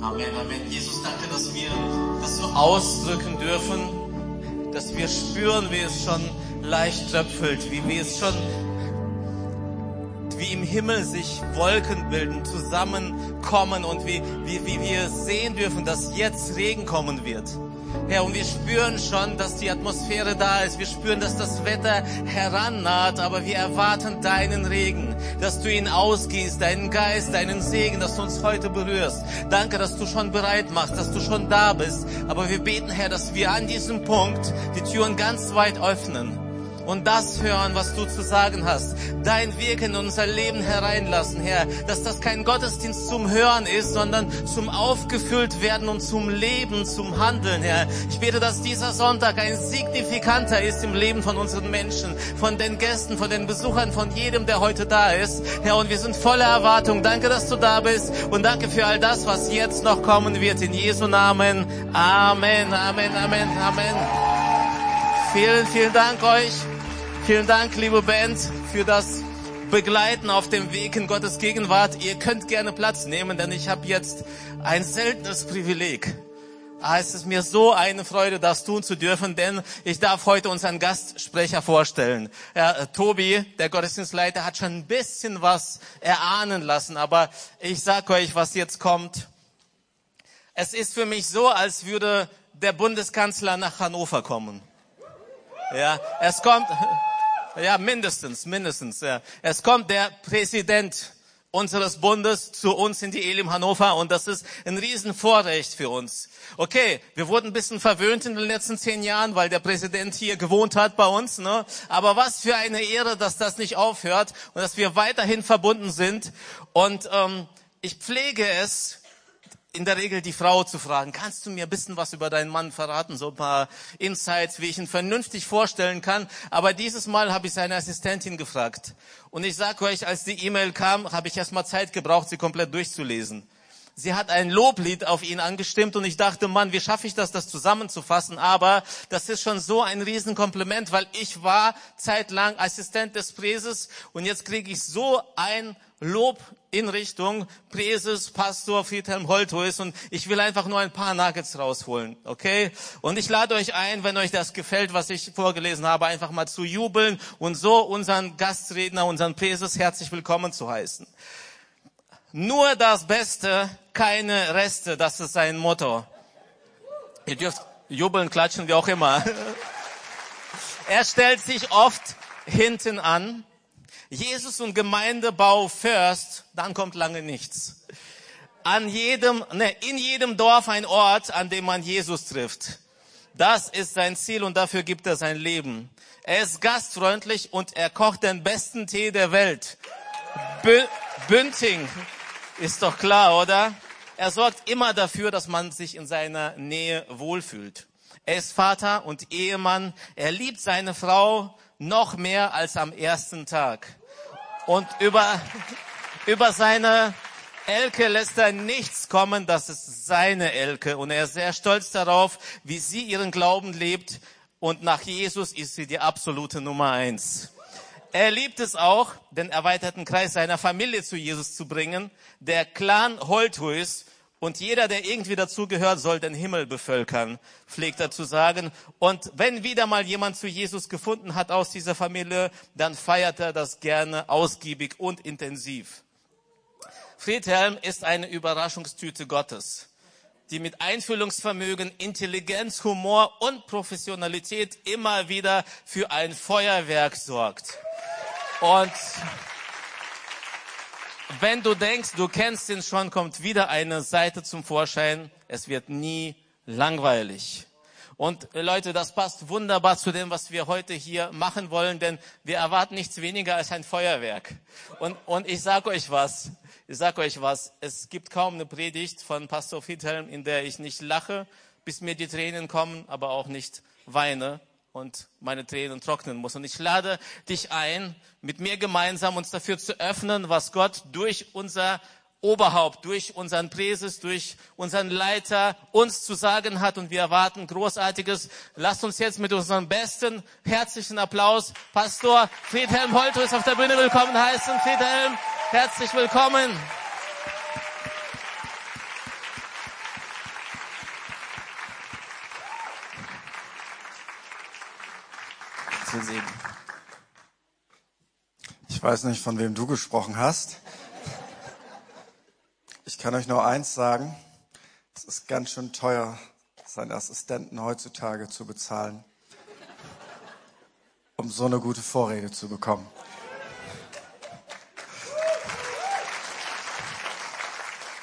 Amen, Amen. Jesus, danke, dass wir das so ausdrücken dürfen, dass wir spüren, wie es schon leicht tröpfelt, wie, wie es schon wie im Himmel sich Wolken bilden, zusammenkommen und wie, wie, wie wir sehen dürfen, dass jetzt Regen kommen wird. Herr, und wir spüren schon, dass die Atmosphäre da ist. Wir spüren, dass das Wetter herannaht, aber wir erwarten deinen Regen, dass du ihn ausgießt, deinen Geist, deinen Segen, dass du uns heute berührst. Danke, dass du schon bereit machst, dass du schon da bist. Aber wir beten, Herr, dass wir an diesem Punkt die Türen ganz weit öffnen und das hören, was du zu sagen hast. Dein Wirken in unser Leben hereinlassen, Herr. Dass das kein Gottesdienst zum Hören ist, sondern zum aufgefüllt werden und zum Leben, zum Handeln, Herr. Ich bete, dass dieser Sonntag ein signifikanter ist im Leben von unseren Menschen, von den Gästen, von den Besuchern, von jedem, der heute da ist. Herr, und wir sind voller Erwartung. Danke, dass du da bist und danke für all das, was jetzt noch kommen wird. In Jesu Namen. Amen, Amen, Amen, Amen. Vielen, vielen Dank euch. Vielen Dank, liebe Band, für das Begleiten auf dem Weg in Gottes Gegenwart. Ihr könnt gerne Platz nehmen, denn ich habe jetzt ein seltenes Privileg. Es ist mir so eine Freude, das tun zu dürfen, denn ich darf heute unseren Gastsprecher vorstellen. Ja, Tobi, der Gottesdienstleiter, hat schon ein bisschen was erahnen lassen, aber ich sage euch, was jetzt kommt. Es ist für mich so, als würde der Bundeskanzler nach Hannover kommen. Ja, es kommt, ja, mindestens, mindestens. Ja. Es kommt der Präsident unseres Bundes zu uns in die Elim Hannover und das ist ein Riesenvorrecht für uns. Okay, wir wurden ein bisschen verwöhnt in den letzten zehn Jahren, weil der Präsident hier gewohnt hat bei uns. Ne? Aber was für eine Ehre, dass das nicht aufhört und dass wir weiterhin verbunden sind. Und ähm, ich pflege es, in der Regel die Frau zu fragen, kannst du mir ein bisschen was über deinen Mann verraten, so ein paar Insights, wie ich ihn vernünftig vorstellen kann. Aber dieses Mal habe ich seine Assistentin gefragt. Und ich sage euch, als die E-Mail kam, habe ich erst mal Zeit gebraucht, sie komplett durchzulesen. Sie hat ein Loblied auf ihn angestimmt und ich dachte, Mann, wie schaffe ich das, das zusammenzufassen? Aber das ist schon so ein Riesenkompliment, weil ich war zeitlang Assistent des Präses und jetzt kriege ich so ein Lob in Richtung Präses, Pastor Friedhelm Holthuis und ich will einfach nur ein paar Nuggets rausholen, okay? Und ich lade euch ein, wenn euch das gefällt, was ich vorgelesen habe, einfach mal zu jubeln und so unseren Gastredner, unseren Präses herzlich willkommen zu heißen. Nur das Beste, keine Reste, das ist sein Motto. Ihr dürft jubeln, klatschen, wie auch immer. Er stellt sich oft hinten an Jesus und Gemeindebau first, dann kommt lange nichts. An jedem, ne, in jedem Dorf ein Ort, an dem man Jesus trifft. Das ist sein Ziel und dafür gibt er sein Leben. Er ist gastfreundlich und er kocht den besten Tee der Welt. Bü Bünding ist doch klar, oder? Er sorgt immer dafür, dass man sich in seiner Nähe wohlfühlt. Er ist Vater und Ehemann. Er liebt seine Frau noch mehr als am ersten Tag. Und über, über seine Elke lässt er nichts kommen, das ist seine Elke. Und er ist sehr stolz darauf, wie sie ihren Glauben lebt. Und nach Jesus ist sie die absolute Nummer eins. Er liebt es auch, den erweiterten Kreis seiner Familie zu Jesus zu bringen. Der Clan Holthuis und jeder, der irgendwie dazugehört, soll den Himmel bevölkern, pflegt er zu sagen. Und wenn wieder mal jemand zu Jesus gefunden hat aus dieser Familie, dann feiert er das gerne ausgiebig und intensiv. Friedhelm ist eine Überraschungstüte Gottes, die mit Einfühlungsvermögen, Intelligenz, Humor und Professionalität immer wieder für ein Feuerwerk sorgt. Und wenn du denkst, du kennst ihn schon, kommt wieder eine Seite zum Vorschein. Es wird nie langweilig. Und äh, Leute, das passt wunderbar zu dem, was wir heute hier machen wollen, denn wir erwarten nichts weniger als ein Feuerwerk. Und, und ich sage euch was, ich sage euch was, es gibt kaum eine Predigt von Pastor Friedhelm, in der ich nicht lache, bis mir die Tränen kommen, aber auch nicht weine und meine Tränen trocknen muss. Und ich lade dich ein, mit mir gemeinsam uns dafür zu öffnen, was Gott durch unser Oberhaupt, durch unseren Präses, durch unseren Leiter uns zu sagen hat und wir erwarten Großartiges. Lasst uns jetzt mit unserem besten herzlichen Applaus Pastor Friedhelm Holtus auf der Bühne willkommen heißen. Friedhelm, herzlich willkommen. Ich weiß nicht, von wem du gesprochen hast. Ich kann euch nur eins sagen. Es ist ganz schön teuer, seinen Assistenten heutzutage zu bezahlen, um so eine gute Vorrede zu bekommen.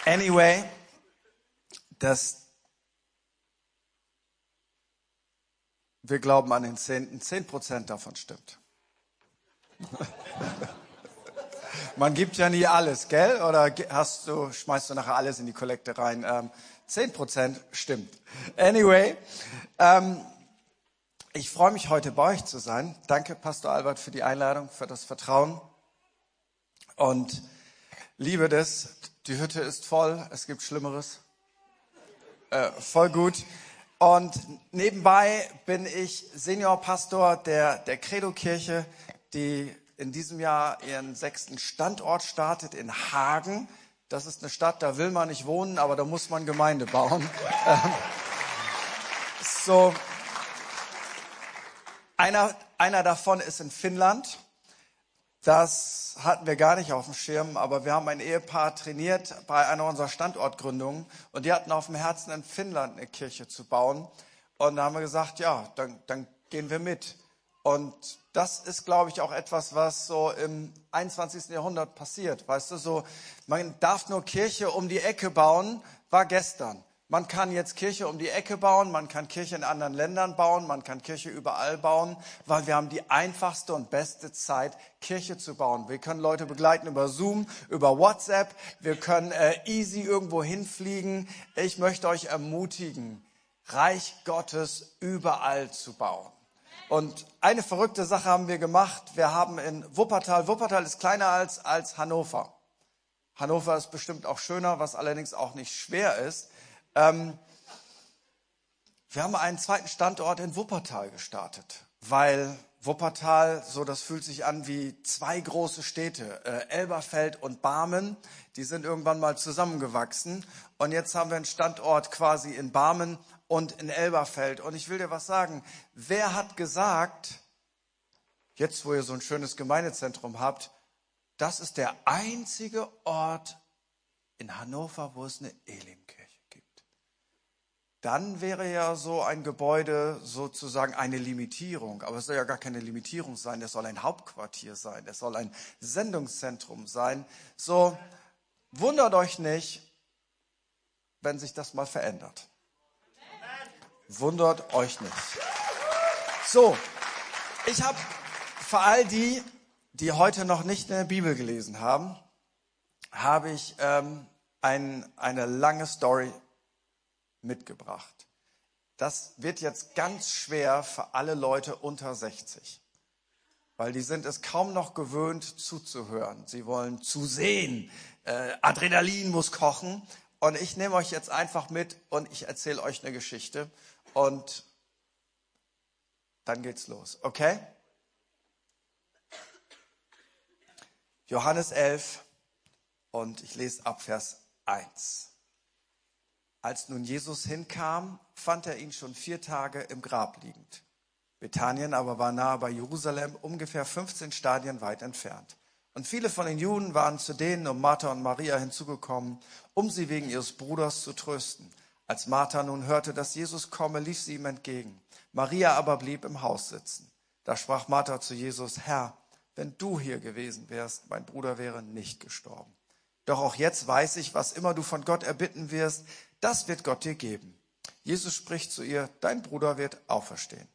Anyway, das, wir glauben an den Zehnten, zehn Prozent davon stimmt. Man gibt ja nie alles, gell? Oder hast du, schmeißt du nachher alles in die Kollekte rein? Ähm, 10% stimmt. Anyway, ähm, ich freue mich heute bei euch zu sein. Danke, Pastor Albert, für die Einladung, für das Vertrauen. Und liebe das, die Hütte ist voll, es gibt Schlimmeres. Äh, voll gut. Und nebenbei bin ich Seniorpastor der, der Credo-Kirche, die in diesem Jahr ihren sechsten Standort startet in Hagen. Das ist eine Stadt, da will man nicht wohnen, aber da muss man Gemeinde bauen. Ähm, so. Einer, einer davon ist in Finnland. Das hatten wir gar nicht auf dem Schirm, aber wir haben ein Ehepaar trainiert bei einer unserer Standortgründungen und die hatten auf dem Herzen, in Finnland eine Kirche zu bauen. Und da haben wir gesagt, ja, dann, dann gehen wir mit. Und das ist, glaube ich, auch etwas, was so im 21. Jahrhundert passiert. Weißt du, so, man darf nur Kirche um die Ecke bauen, war gestern. Man kann jetzt Kirche um die Ecke bauen, man kann Kirche in anderen Ländern bauen, man kann Kirche überall bauen, weil wir haben die einfachste und beste Zeit, Kirche zu bauen. Wir können Leute begleiten über Zoom, über WhatsApp, wir können äh, easy irgendwo hinfliegen. Ich möchte euch ermutigen, Reich Gottes überall zu bauen. Und eine verrückte Sache haben wir gemacht. Wir haben in Wuppertal, Wuppertal ist kleiner als, als Hannover. Hannover ist bestimmt auch schöner, was allerdings auch nicht schwer ist. Ähm, wir haben einen zweiten Standort in Wuppertal gestartet, weil Wuppertal, so das fühlt sich an wie zwei große Städte, äh, Elberfeld und Barmen, die sind irgendwann mal zusammengewachsen und jetzt haben wir einen Standort quasi in Barmen und in Elberfeld und ich will dir was sagen, wer hat gesagt, jetzt wo ihr so ein schönes Gemeindezentrum habt, das ist der einzige Ort in Hannover, wo es eine Elimkirche dann wäre ja so ein Gebäude sozusagen eine Limitierung. Aber es soll ja gar keine Limitierung sein. Es soll ein Hauptquartier sein. Es soll ein Sendungszentrum sein. So, wundert euch nicht, wenn sich das mal verändert. Wundert euch nicht. So, ich habe für all die, die heute noch nicht in der Bibel gelesen haben, habe ich ähm, ein, eine lange Story mitgebracht. Das wird jetzt ganz schwer für alle Leute unter 60, weil die sind es kaum noch gewöhnt zuzuhören. Sie wollen zu sehen. Äh, Adrenalin muss kochen. Und ich nehme euch jetzt einfach mit und ich erzähle euch eine Geschichte und dann geht's los. Okay? Johannes 11 und ich lese ab Vers 1. Als nun Jesus hinkam, fand er ihn schon vier Tage im Grab liegend. Bethanien aber war nahe bei Jerusalem, ungefähr 15 Stadien weit entfernt. Und viele von den Juden waren zu denen um Martha und Maria hinzugekommen, um sie wegen ihres Bruders zu trösten. Als Martha nun hörte, dass Jesus komme, lief sie ihm entgegen. Maria aber blieb im Haus sitzen. Da sprach Martha zu Jesus, Herr, wenn du hier gewesen wärst, mein Bruder wäre nicht gestorben. Doch auch jetzt weiß ich, was immer du von Gott erbitten wirst, das wird Gott dir geben. Jesus spricht zu ihr, dein Bruder wird auferstehen.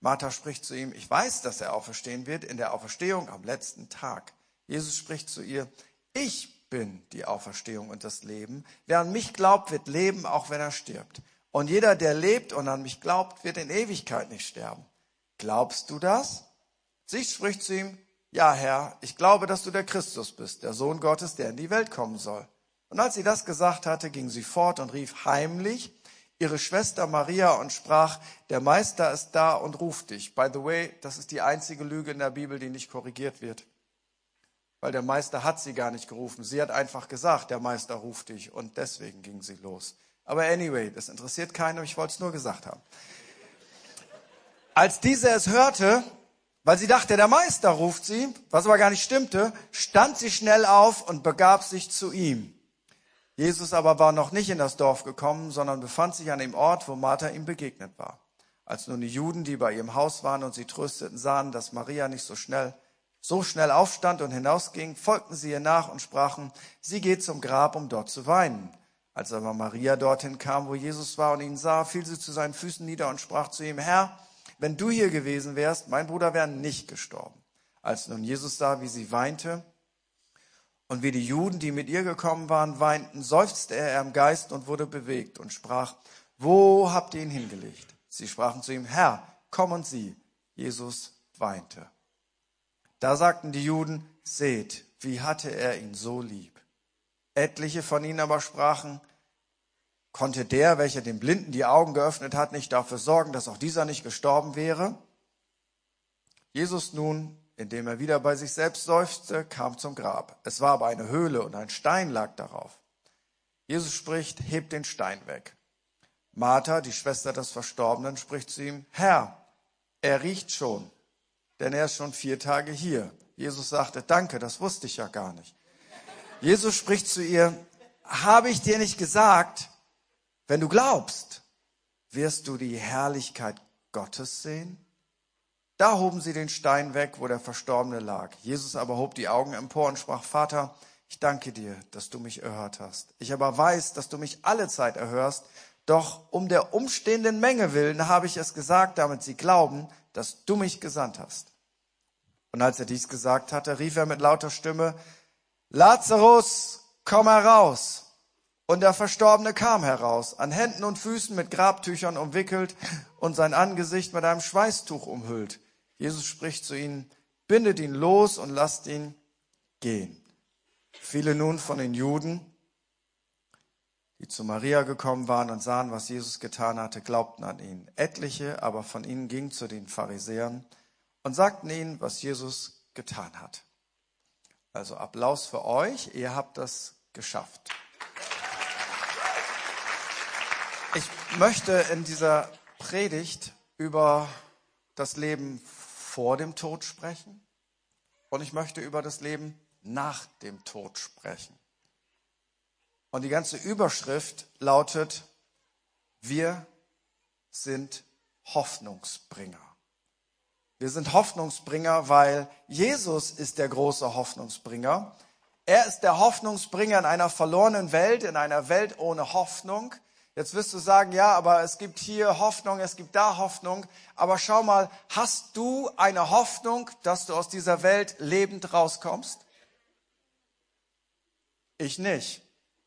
Martha spricht zu ihm, ich weiß, dass er auferstehen wird in der Auferstehung am letzten Tag. Jesus spricht zu ihr, ich bin die Auferstehung und das Leben. Wer an mich glaubt, wird leben, auch wenn er stirbt. Und jeder, der lebt und an mich glaubt, wird in Ewigkeit nicht sterben. Glaubst du das? Sie spricht zu ihm, ja Herr, ich glaube, dass du der Christus bist, der Sohn Gottes, der in die Welt kommen soll. Und als sie das gesagt hatte, ging sie fort und rief heimlich ihre Schwester Maria und sprach, der Meister ist da und ruft dich. By the way, das ist die einzige Lüge in der Bibel, die nicht korrigiert wird. Weil der Meister hat sie gar nicht gerufen. Sie hat einfach gesagt, der Meister ruft dich. Und deswegen ging sie los. Aber anyway, das interessiert keinen, ich wollte es nur gesagt haben. Als diese es hörte, Weil sie dachte, der Meister ruft sie, was aber gar nicht stimmte, stand sie schnell auf und begab sich zu ihm. Jesus aber war noch nicht in das Dorf gekommen, sondern befand sich an dem Ort, wo Martha ihm begegnet war. Als nun die Juden, die bei ihrem Haus waren und sie trösteten, sahen, dass Maria nicht so schnell, so schnell aufstand und hinausging, folgten sie ihr nach und sprachen, sie geht zum Grab, um dort zu weinen. Als aber Maria dorthin kam, wo Jesus war und ihn sah, fiel sie zu seinen Füßen nieder und sprach zu ihm, Herr, wenn du hier gewesen wärst, mein Bruder wäre nicht gestorben. Als nun Jesus sah, wie sie weinte und wie die Juden, die mit ihr gekommen waren, weinten, seufzte er im Geist und wurde bewegt und sprach, wo habt ihr ihn hingelegt? Sie sprachen zu ihm, Herr, komm und sieh. Jesus weinte. Da sagten die Juden, seht, wie hatte er ihn so lieb. Etliche von ihnen aber sprachen, Konnte der, welcher dem Blinden die Augen geöffnet hat, nicht dafür sorgen, dass auch dieser nicht gestorben wäre? Jesus nun, indem er wieder bei sich selbst seufzte, kam zum Grab. Es war aber eine Höhle und ein Stein lag darauf. Jesus spricht, hebt den Stein weg. Martha, die Schwester des Verstorbenen, spricht zu ihm, Herr, er riecht schon, denn er ist schon vier Tage hier. Jesus sagte, danke, das wusste ich ja gar nicht. Jesus spricht zu ihr, habe ich dir nicht gesagt, wenn du glaubst, wirst du die Herrlichkeit Gottes sehen. Da hoben sie den Stein weg, wo der Verstorbene lag. Jesus aber hob die Augen empor und sprach, Vater, ich danke dir, dass du mich erhört hast. Ich aber weiß, dass du mich alle Zeit erhörst, doch um der umstehenden Menge willen habe ich es gesagt, damit sie glauben, dass du mich gesandt hast. Und als er dies gesagt hatte, rief er mit lauter Stimme, Lazarus, komm heraus. Und der Verstorbene kam heraus, an Händen und Füßen mit Grabtüchern umwickelt und sein Angesicht mit einem Schweißtuch umhüllt. Jesus spricht zu ihnen, bindet ihn los und lasst ihn gehen. Viele nun von den Juden, die zu Maria gekommen waren und sahen, was Jesus getan hatte, glaubten an ihn. Etliche aber von ihnen gingen zu den Pharisäern und sagten ihnen, was Jesus getan hat. Also Applaus für euch, ihr habt das geschafft. Ich möchte in dieser Predigt über das Leben vor dem Tod sprechen und ich möchte über das Leben nach dem Tod sprechen. Und die ganze Überschrift lautet, wir sind Hoffnungsbringer. Wir sind Hoffnungsbringer, weil Jesus ist der große Hoffnungsbringer. Er ist der Hoffnungsbringer in einer verlorenen Welt, in einer Welt ohne Hoffnung. Jetzt wirst du sagen, ja, aber es gibt hier Hoffnung, es gibt da Hoffnung. Aber schau mal, hast du eine Hoffnung, dass du aus dieser Welt lebend rauskommst? Ich nicht.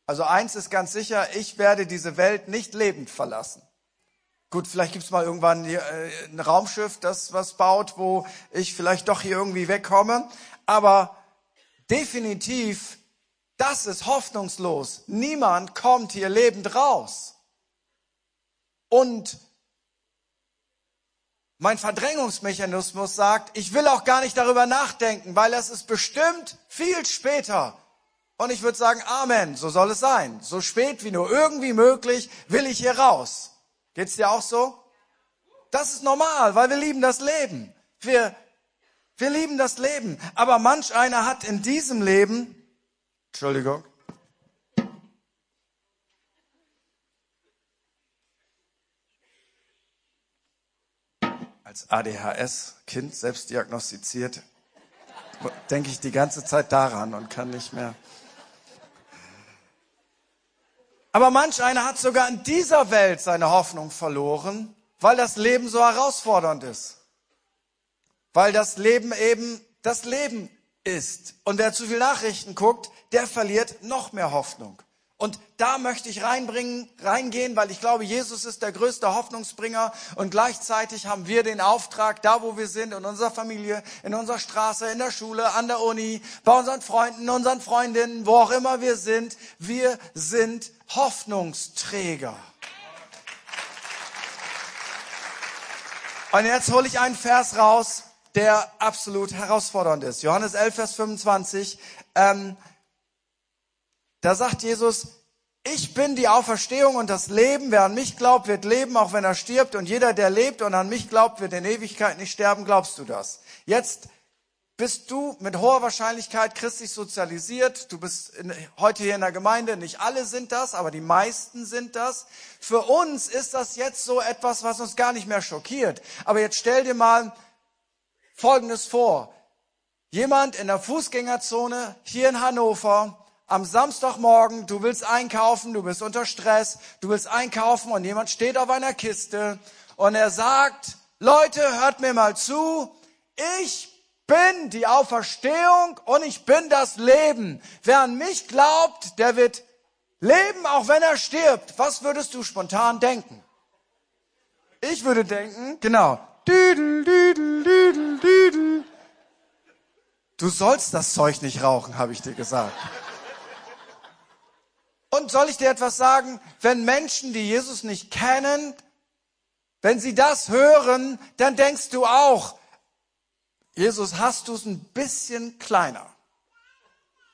Also eins ist ganz sicher, ich werde diese Welt nicht lebend verlassen. Gut, vielleicht gibt's mal irgendwann äh, ein Raumschiff, das was baut, wo ich vielleicht doch hier irgendwie wegkomme. Aber definitiv, das ist hoffnungslos. Niemand kommt hier lebend raus. Und mein Verdrängungsmechanismus sagt, ich will auch gar nicht darüber nachdenken, weil es ist bestimmt viel später. Und ich würde sagen, Amen, so soll es sein. So spät wie nur irgendwie möglich will ich hier raus. Geht's dir auch so? Das ist normal, weil wir lieben das Leben. Wir, wir lieben das Leben. Aber manch einer hat in diesem Leben, Entschuldigung, als ADHS-Kind selbst diagnostiziert, denke ich die ganze Zeit daran und kann nicht mehr. Aber manch einer hat sogar in dieser Welt seine Hoffnung verloren, weil das Leben so herausfordernd ist. Weil das Leben eben das Leben ist. Und wer zu viel Nachrichten guckt, der verliert noch mehr Hoffnung. Und da möchte ich reinbringen, reingehen, weil ich glaube, Jesus ist der größte Hoffnungsbringer und gleichzeitig haben wir den Auftrag, da wo wir sind, in unserer Familie, in unserer Straße, in der Schule, an der Uni, bei unseren Freunden, unseren Freundinnen, wo auch immer wir sind, wir sind Hoffnungsträger. Und jetzt hole ich einen Vers raus, der absolut herausfordernd ist. Johannes 11, Vers 25. Ähm, da sagt Jesus, Ich bin die Auferstehung und das Leben. Wer an mich glaubt, wird leben, auch wenn er stirbt. Und jeder, der lebt und an mich glaubt, wird in Ewigkeit nicht sterben. Glaubst du das? Jetzt bist du mit hoher Wahrscheinlichkeit christlich sozialisiert. Du bist in, heute hier in der Gemeinde. Nicht alle sind das, aber die meisten sind das. Für uns ist das jetzt so etwas, was uns gar nicht mehr schockiert. Aber jetzt stell dir mal Folgendes vor. Jemand in der Fußgängerzone hier in Hannover am Samstagmorgen, du willst einkaufen, du bist unter Stress, du willst einkaufen und jemand steht auf einer Kiste und er sagt, Leute, hört mir mal zu, ich bin die Auferstehung und ich bin das Leben. Wer an mich glaubt, der wird leben, auch wenn er stirbt. Was würdest du spontan denken? Ich würde denken, genau, düdel, düdel, düdel, düdel. Du sollst das Zeug nicht rauchen, habe ich dir gesagt. Soll ich dir etwas sagen? Wenn Menschen, die Jesus nicht kennen, wenn sie das hören, dann denkst du auch, Jesus, hast du es ein bisschen kleiner?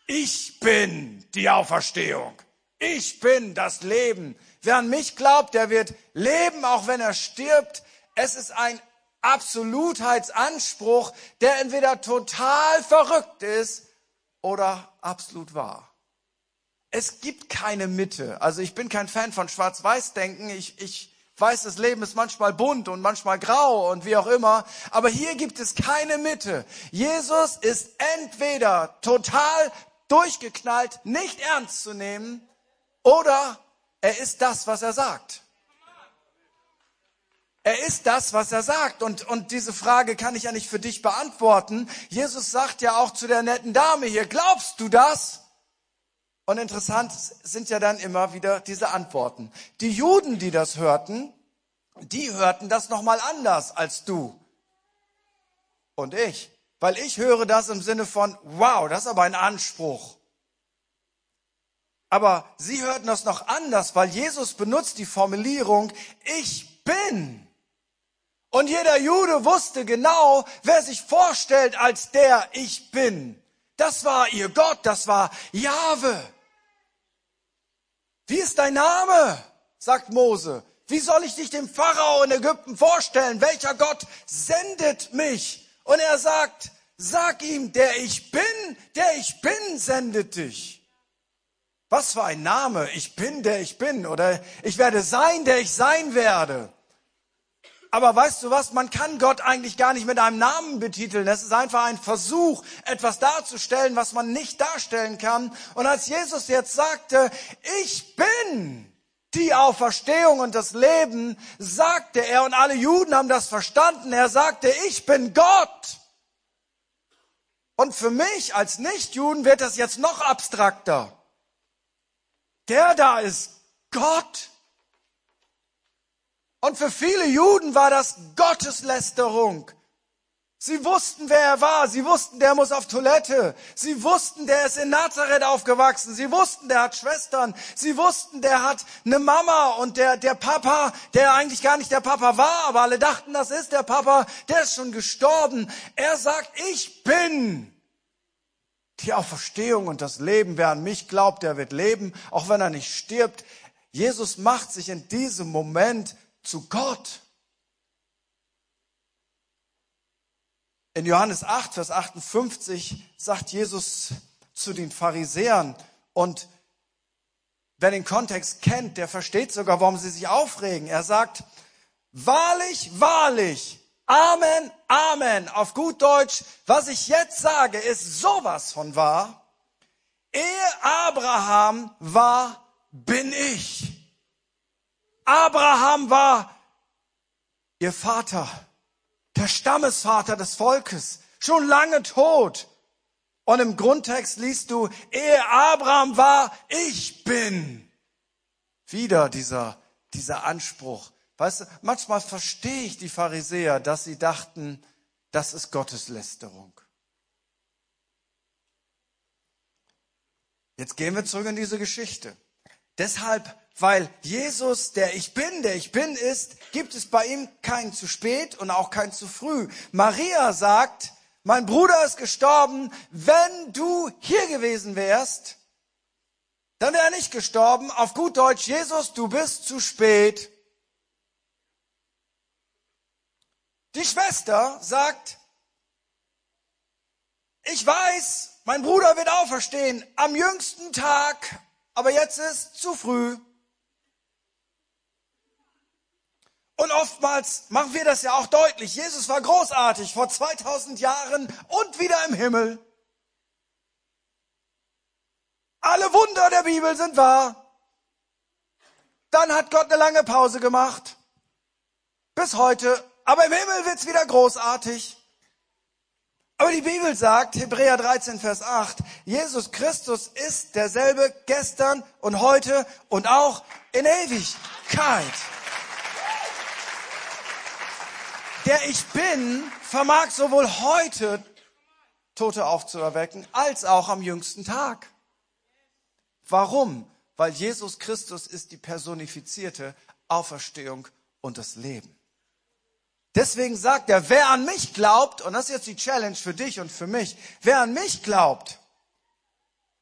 Ich bin die Auferstehung. Ich bin das Leben. Wer an mich glaubt, der wird leben, auch wenn er stirbt. Es ist ein Absolutheitsanspruch, der entweder total verrückt ist oder absolut wahr es gibt keine Mitte. Also ich bin kein Fan von Schwarz-Weiß-Denken. Ich, ich weiß, das Leben ist manchmal bunt und manchmal grau und wie auch immer. Aber hier gibt es keine Mitte. Jesus ist entweder total durchgeknallt, nicht ernst zu nehmen, oder er ist das, was er sagt. Er ist das, was er sagt. Und, und diese Frage kann ich ja nicht für dich beantworten. Jesus sagt ja auch zu der netten Dame hier, glaubst du das? Und interessant sind ja dann immer wieder diese Antworten. Die Juden, die das hörten, die hörten das nochmal anders als du und ich. Weil ich höre das im Sinne von, wow, das ist aber ein Anspruch. Aber sie hörten das noch anders, weil Jesus benutzt die Formulierung, ich bin. Und jeder Jude wusste genau, wer sich vorstellt als der ich bin. Das war ihr Gott, das war Jahwe. Wie ist dein Name? sagt Mose. Wie soll ich dich dem Pharao in Ägypten vorstellen? Welcher Gott sendet mich? Und er sagt, sag ihm, der ich bin, der ich bin, sendet dich. Was für ein Name. Ich bin, der ich bin. Oder ich werde sein, der ich sein werde. Aber weißt du was, man kann Gott eigentlich gar nicht mit einem Namen betiteln. Es ist einfach ein Versuch, etwas darzustellen, was man nicht darstellen kann. Und als Jesus jetzt sagte, ich bin die Auferstehung und das Leben, sagte er, und alle Juden haben das verstanden, er sagte, ich bin Gott. Und für mich als Nichtjuden wird das jetzt noch abstrakter. Der da ist Gott. Und für viele Juden war das Gotteslästerung. Sie wussten, wer er war. Sie wussten, der muss auf Toilette. Sie wussten, der ist in Nazareth aufgewachsen. Sie wussten, der hat Schwestern. Sie wussten, der hat eine Mama und der, der Papa, der eigentlich gar nicht der Papa war, aber alle dachten, das ist der Papa, der ist schon gestorben. Er sagt, ich bin die Auferstehung und das Leben. Wer an mich glaubt, der wird leben, auch wenn er nicht stirbt. Jesus macht sich in diesem Moment zu Gott. In Johannes 8, Vers 58 sagt Jesus zu den Pharisäern und wer den Kontext kennt, der versteht sogar, warum sie sich aufregen. Er sagt, wahrlich, wahrlich, Amen, Amen. Auf gut Deutsch, was ich jetzt sage, ist sowas von wahr. Ehe Abraham war, bin ich. Abraham war ihr Vater, der Stammesvater des Volkes, schon lange tot. Und im Grundtext liest du, ehe Abraham war, ich bin. Wieder dieser, dieser Anspruch. Weißt du, manchmal verstehe ich die Pharisäer, dass sie dachten, das ist Gotteslästerung. Jetzt gehen wir zurück in diese Geschichte. Deshalb weil Jesus, der ich bin, der ich bin ist, gibt es bei ihm kein zu spät und auch kein zu früh. Maria sagt, mein Bruder ist gestorben, wenn du hier gewesen wärst, dann wäre er nicht gestorben. Auf gut Deutsch, Jesus, du bist zu spät. Die Schwester sagt, ich weiß, mein Bruder wird auferstehen am jüngsten Tag, aber jetzt ist zu früh. Und oftmals machen wir das ja auch deutlich. Jesus war großartig vor 2000 Jahren und wieder im Himmel. Alle Wunder der Bibel sind wahr. Dann hat Gott eine lange Pause gemacht. Bis heute. Aber im Himmel wird's wieder großartig. Aber die Bibel sagt, Hebräer 13, Vers 8, Jesus Christus ist derselbe gestern und heute und auch in Ewigkeit. Der ich bin, vermag sowohl heute Tote aufzuerwecken, als auch am jüngsten Tag. Warum? Weil Jesus Christus ist die personifizierte Auferstehung und das Leben. Deswegen sagt er, wer an mich glaubt, und das ist jetzt die Challenge für dich und für mich, wer an mich glaubt,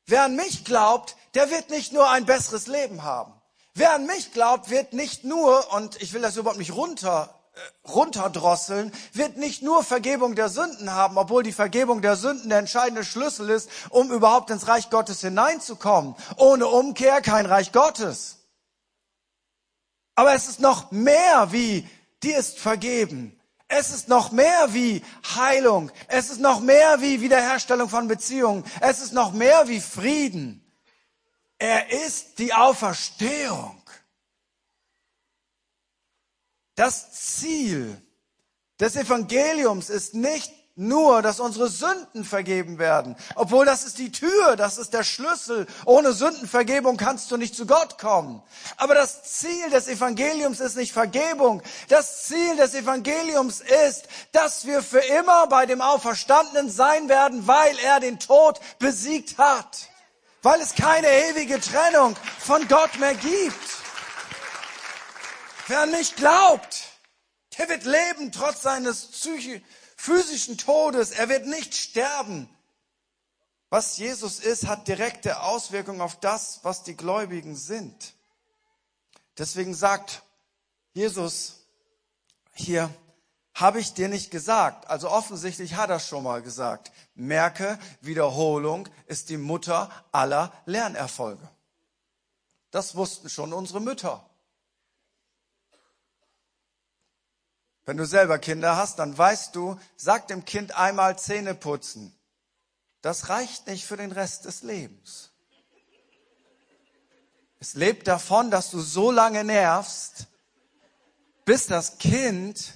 wer an mich glaubt, der wird nicht nur ein besseres Leben haben. Wer an mich glaubt, wird nicht nur, und ich will das überhaupt nicht runter runterdrosseln, wird nicht nur Vergebung der Sünden haben, obwohl die Vergebung der Sünden der entscheidende Schlüssel ist, um überhaupt ins Reich Gottes hineinzukommen. Ohne Umkehr kein Reich Gottes. Aber es ist noch mehr wie, dir ist vergeben. Es ist noch mehr wie Heilung. Es ist noch mehr wie Wiederherstellung von Beziehungen. Es ist noch mehr wie Frieden. Er ist die Auferstehung. Das Ziel des Evangeliums ist nicht nur, dass unsere Sünden vergeben werden, obwohl das ist die Tür, das ist der Schlüssel. Ohne Sündenvergebung kannst du nicht zu Gott kommen. Aber das Ziel des Evangeliums ist nicht Vergebung. Das Ziel des Evangeliums ist, dass wir für immer bei dem Auferstandenen sein werden, weil er den Tod besiegt hat. Weil es keine ewige Trennung von Gott mehr gibt. Wer an mich glaubt, der wird leben trotz seines physischen Todes. Er wird nicht sterben. Was Jesus ist, hat direkte Auswirkungen auf das, was die Gläubigen sind. Deswegen sagt Jesus hier, habe ich dir nicht gesagt. Also offensichtlich hat er schon mal gesagt. Merke, Wiederholung ist die Mutter aller Lernerfolge. Das wussten schon unsere Mütter. Wenn du selber Kinder hast, dann weißt du, sag dem Kind einmal Zähne putzen. Das reicht nicht für den Rest des Lebens. Es lebt davon, dass du so lange nervst, bis das Kind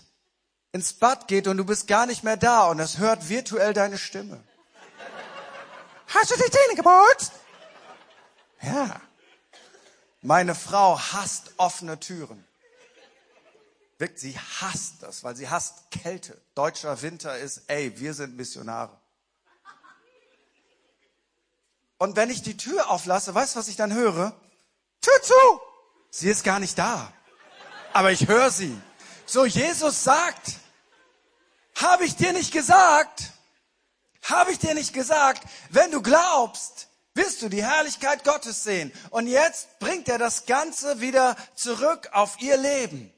ins Bad geht und du bist gar nicht mehr da und es hört virtuell deine Stimme. Hast du die Zähne geputzt? Ja. Meine Frau hasst offene Türen. Wirkt, sie hasst das, weil sie hasst Kälte. Deutscher Winter ist, ey, wir sind Missionare. Und wenn ich die Tür auflasse, weißt du, was ich dann höre? Tür zu! Sie ist gar nicht da. Aber ich höre sie. So, Jesus sagt, habe ich dir nicht gesagt, habe ich dir nicht gesagt, wenn du glaubst, wirst du die Herrlichkeit Gottes sehen. Und jetzt bringt er das Ganze wieder zurück auf ihr Leben.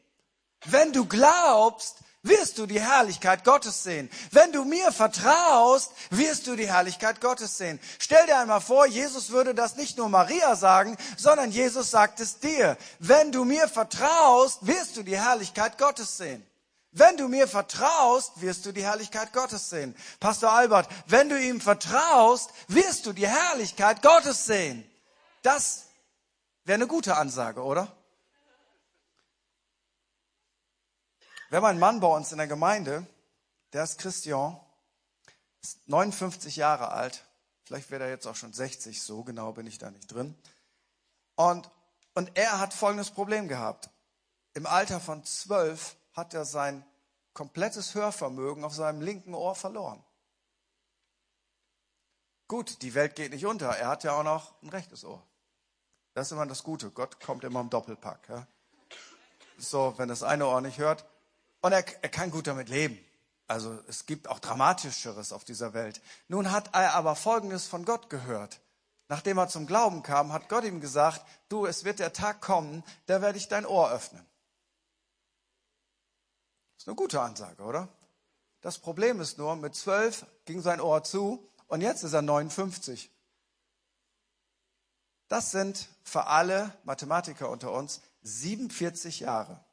Wenn du glaubst, wirst du die Herrlichkeit Gottes sehen. Wenn du mir vertraust, wirst du die Herrlichkeit Gottes sehen. Stell dir einmal vor, Jesus würde das nicht nur Maria sagen, sondern Jesus sagt es dir. Wenn du mir vertraust, wirst du die Herrlichkeit Gottes sehen. Wenn du mir vertraust, wirst du die Herrlichkeit Gottes sehen. Pastor Albert, wenn du ihm vertraust, wirst du die Herrlichkeit Gottes sehen. Das wäre eine gute Ansage, oder? Wir haben einen Mann bei uns in der Gemeinde, der ist Christian, ist 59 Jahre alt. Vielleicht wird er jetzt auch schon 60, so genau bin ich da nicht drin. Und, und er hat folgendes Problem gehabt. Im Alter von zwölf hat er sein komplettes Hörvermögen auf seinem linken Ohr verloren. Gut, die Welt geht nicht unter. Er hat ja auch noch ein rechtes Ohr. Das ist immer das Gute. Gott kommt immer im Doppelpack. Ja? So, wenn das eine Ohr nicht hört, und er, er kann gut damit leben. Also es gibt auch Dramatischeres auf dieser Welt. Nun hat er aber Folgendes von Gott gehört. nachdem er zum Glauben kam, hat Gott ihm gesagt, du, es wird der Tag kommen, da werde ich dein Ohr öffnen. Ist eine gute Ansage, oder? Das Problem ist nur, mit zwölf ging sein Ohr zu und jetzt ist er 59. Das sind für alle Mathematiker unter uns 47 Jahre.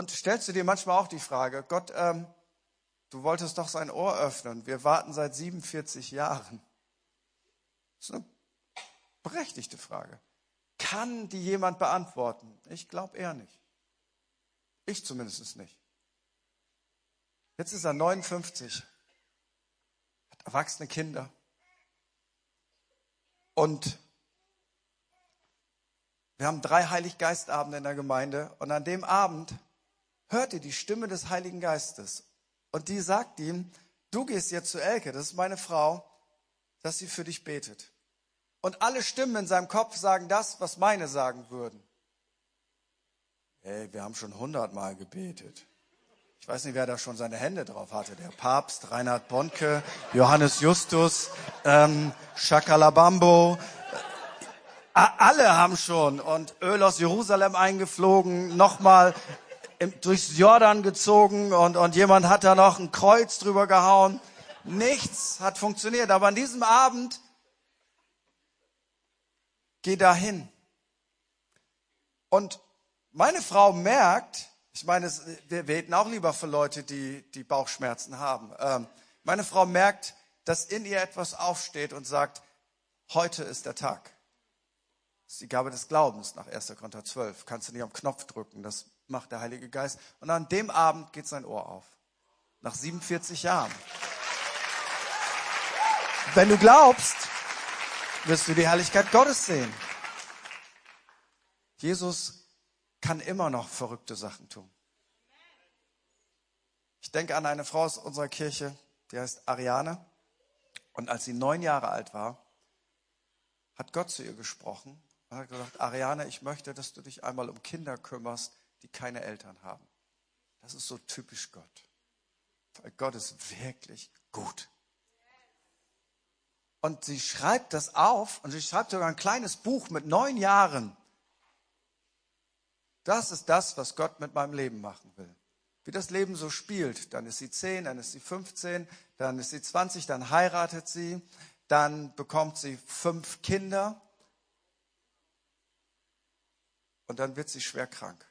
Und stellst du dir manchmal auch die Frage, Gott, ähm, du wolltest doch sein Ohr öffnen. Wir warten seit 47 Jahren. Das ist eine berechtigte Frage. Kann die jemand beantworten? Ich glaube eher nicht. Ich zumindest nicht. Jetzt ist er 59, hat erwachsene Kinder. Und wir haben drei Heiliggeistabende in der Gemeinde und an dem Abend hört ihr die Stimme des Heiligen Geistes und die sagt ihm, du gehst jetzt zu Elke, das ist meine Frau, dass sie für dich betet. Und alle Stimmen in seinem Kopf sagen das, was meine sagen würden. Hey, wir haben schon hundertmal gebetet. Ich weiß nicht, wer da schon seine Hände drauf hatte. Der Papst, Reinhard Bonke, Johannes Justus, ähm, Shakalabambo. Äh, alle haben schon. Und Öl aus Jerusalem eingeflogen, nochmal durchs Jordan gezogen und, und jemand hat da noch ein Kreuz drüber gehauen. Nichts hat funktioniert. Aber an diesem Abend geh dahin. Und meine Frau merkt, ich meine, wir beten auch lieber für Leute, die, die Bauchschmerzen haben. Ähm, meine Frau merkt, dass in ihr etwas aufsteht und sagt, heute ist der Tag. Das ist die Gabe des Glaubens nach 1. Korinther 12. Kannst du nicht am Knopf drücken, das macht der Heilige Geist. Und an dem Abend geht sein Ohr auf. Nach 47 Jahren. Wenn du glaubst, wirst du die Herrlichkeit Gottes sehen. Jesus kann immer noch verrückte Sachen tun. Ich denke an eine Frau aus unserer Kirche, die heißt Ariane. Und als sie neun Jahre alt war, hat Gott zu ihr gesprochen und hat gesagt, Ariane, ich möchte, dass du dich einmal um Kinder kümmerst, die keine Eltern haben. Das ist so typisch Gott. Weil Gott ist wirklich gut. Und sie schreibt das auf und sie schreibt sogar ein kleines Buch mit neun Jahren das ist das, was Gott mit meinem Leben machen will. Wie das Leben so spielt. Dann ist sie 10, dann ist sie 15, dann ist sie 20, dann heiratet sie, dann bekommt sie fünf Kinder und dann wird sie schwer krank.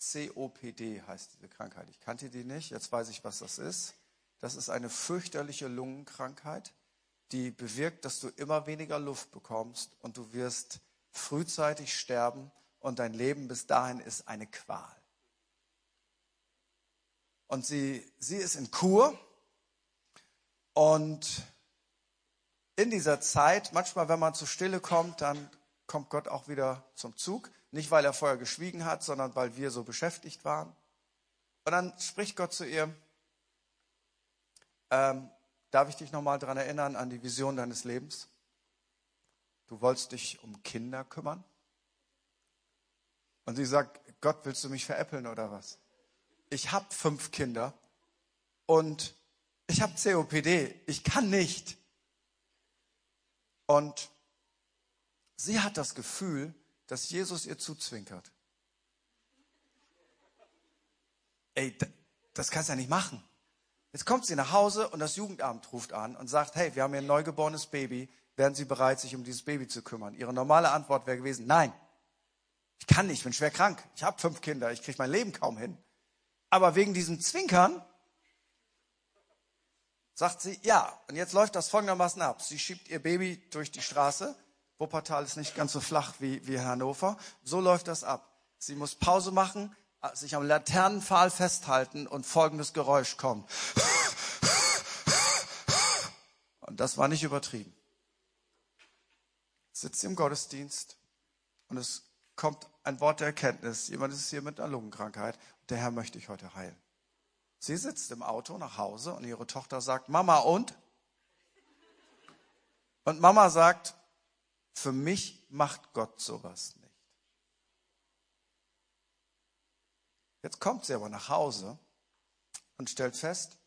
COPD heißt diese Krankheit. Ich kannte die nicht, jetzt weiß ich, was das ist. Das ist eine fürchterliche Lungenkrankheit, die bewirkt, dass du immer weniger Luft bekommst und du wirst frühzeitig sterben und dein Leben bis dahin ist eine Qual. Und sie, sie ist in Kur und in dieser Zeit, manchmal wenn man zu Stille kommt, dann kommt Gott auch wieder zum Zug. Nicht, weil er vorher geschwiegen hat, sondern weil wir so beschäftigt waren. Und dann spricht Gott zu ihr, ähm, darf ich dich nochmal daran erinnern, an die Vision deines Lebens? Du wolltest dich um Kinder kümmern? Und sie sagt, Gott, willst du mich veräppeln oder was? Ich habe fünf Kinder und ich habe COPD. Ich kann nicht. Und sie hat das Gefühl, dass Jesus ihr zuzwinkert. Ey, das kannst du ja nicht machen. Jetzt kommt sie nach Hause und das Jugendamt ruft an und sagt, hey, wir haben hier ein neugeborenes Baby. Wären Sie bereit, sich um dieses Baby zu kümmern? Ihre normale Antwort wäre gewesen, nein. Ich kann nicht, ich bin schwer krank. Ich habe fünf Kinder, ich kriege mein Leben kaum hin. Aber wegen diesem Zwinkern sagt sie, ja, und jetzt läuft das folgendermaßen ab. Sie schiebt ihr Baby durch die Straße. Wuppertal ist nicht ganz so flach wie, wie Hannover. So läuft das ab. Sie muss Pause machen, sich am Laternenpfahl festhalten und folgendes Geräusch kommt. Und das war nicht übertrieben. Sitzt im Gottesdienst und es kommt ein Wort der Erkenntnis. Jemand ist hier mit einer Lungenkrankheit. Der Herr möchte ich heute heilen. Sie sitzt im Auto nach Hause und ihre Tochter sagt, Mama und? Und Mama sagt, für mich macht Gott sowas nicht. Jetzt kommt sie aber nach Hause und stellt fest,